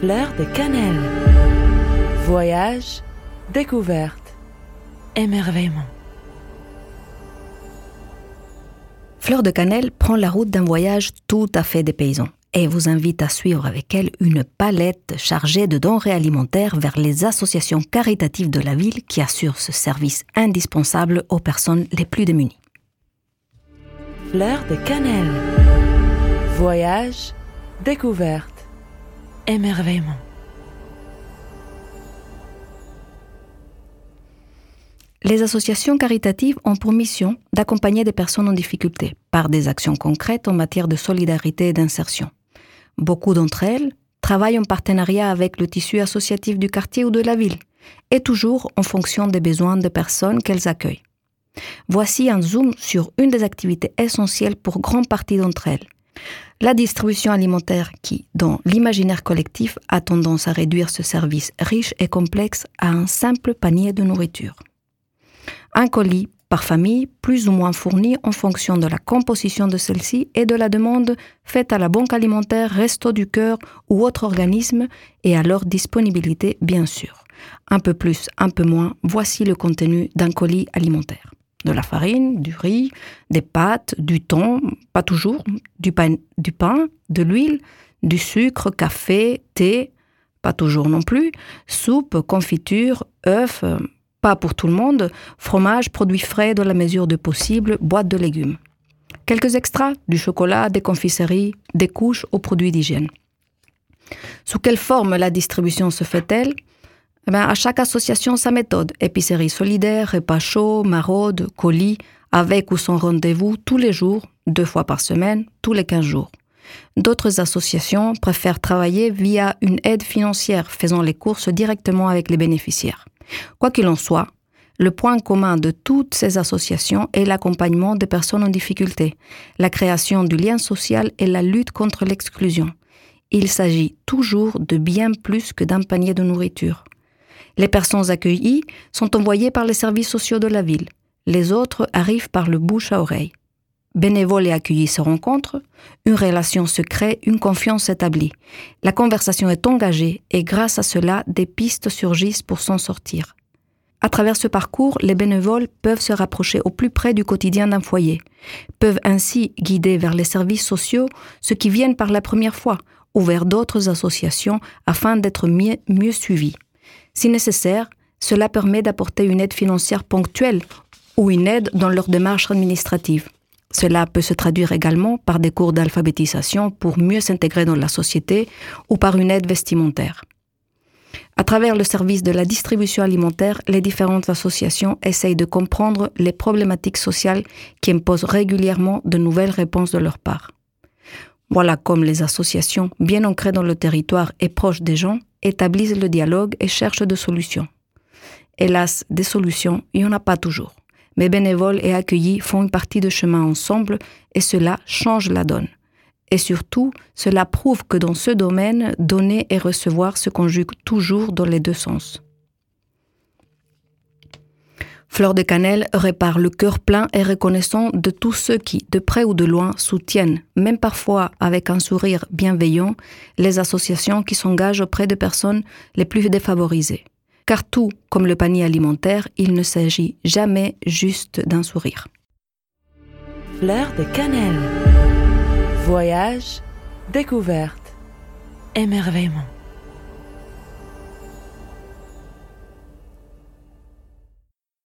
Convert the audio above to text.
Fleur de cannelle. Voyage, découverte, émerveillement. Fleur de Cannelle prend la route d'un voyage tout à fait dépaysant et vous invite à suivre avec elle une palette chargée de denrées alimentaires vers les associations caritatives de la ville qui assurent ce service indispensable aux personnes les plus démunies. Fleur de cannelle. Voyage, découverte, émerveillement. Les associations caritatives ont pour mission d'accompagner des personnes en difficulté par des actions concrètes en matière de solidarité et d'insertion. Beaucoup d'entre elles travaillent en partenariat avec le tissu associatif du quartier ou de la ville, et toujours en fonction des besoins des personnes qu'elles accueillent. Voici un zoom sur une des activités essentielles pour grande partie d'entre elles. La distribution alimentaire qui, dans l'imaginaire collectif, a tendance à réduire ce service riche et complexe à un simple panier de nourriture un colis par famille, plus ou moins fourni en fonction de la composition de celle-ci et de la demande faite à la banque alimentaire, resto du cœur ou autre organisme et à leur disponibilité, bien sûr. Un peu plus, un peu moins, voici le contenu d'un colis alimentaire. De la farine, du riz, des pâtes, du thon, pas toujours, du pain, du pain de l'huile, du sucre, café, thé, pas toujours non plus, soupe, confiture, œufs, pas pour tout le monde, fromage, produits frais dans la mesure de possible, boîte de légumes. Quelques extras, du chocolat, des confiseries, des couches aux produits d'hygiène. Sous quelle forme la distribution se fait-elle? Eh ben, À chaque association sa méthode. Épicerie solidaire, repas chaud, maraude, colis, avec ou sans rendez-vous tous les jours, deux fois par semaine, tous les 15 jours. D'autres associations préfèrent travailler via une aide financière, faisant les courses directement avec les bénéficiaires. Quoi qu'il en soit, le point commun de toutes ces associations est l'accompagnement des personnes en difficulté, la création du lien social et la lutte contre l'exclusion. Il s'agit toujours de bien plus que d'un panier de nourriture. Les personnes accueillies sont envoyées par les services sociaux de la ville. Les autres arrivent par le bouche à oreille. Bénévoles et accueillis se rencontrent, une relation se crée, une confiance s'établit. La conversation est engagée et grâce à cela, des pistes surgissent pour s'en sortir. À travers ce parcours, les bénévoles peuvent se rapprocher au plus près du quotidien d'un foyer, peuvent ainsi guider vers les services sociaux ceux qui viennent par la première fois ou vers d'autres associations afin d'être mieux, mieux suivis. Si nécessaire, cela permet d'apporter une aide financière ponctuelle ou une aide dans leur démarche administrative. Cela peut se traduire également par des cours d'alphabétisation pour mieux s'intégrer dans la société ou par une aide vestimentaire. À travers le service de la distribution alimentaire, les différentes associations essayent de comprendre les problématiques sociales qui imposent régulièrement de nouvelles réponses de leur part. Voilà comme les associations, bien ancrées dans le territoire et proches des gens, établissent le dialogue et cherchent des solutions. Hélas, des solutions, il n'y en a pas toujours. Mes bénévoles et accueillis font une partie de chemin ensemble et cela change la donne. Et surtout, cela prouve que dans ce domaine, donner et recevoir se conjuguent toujours dans les deux sens. Fleur de Cannelle répare le cœur plein et reconnaissant de tous ceux qui, de près ou de loin, soutiennent, même parfois avec un sourire bienveillant, les associations qui s'engagent auprès des personnes les plus défavorisées car tout comme le panier alimentaire, il ne s'agit jamais juste d'un sourire. Fleur de cannelle. Voyage, découverte, émerveillement.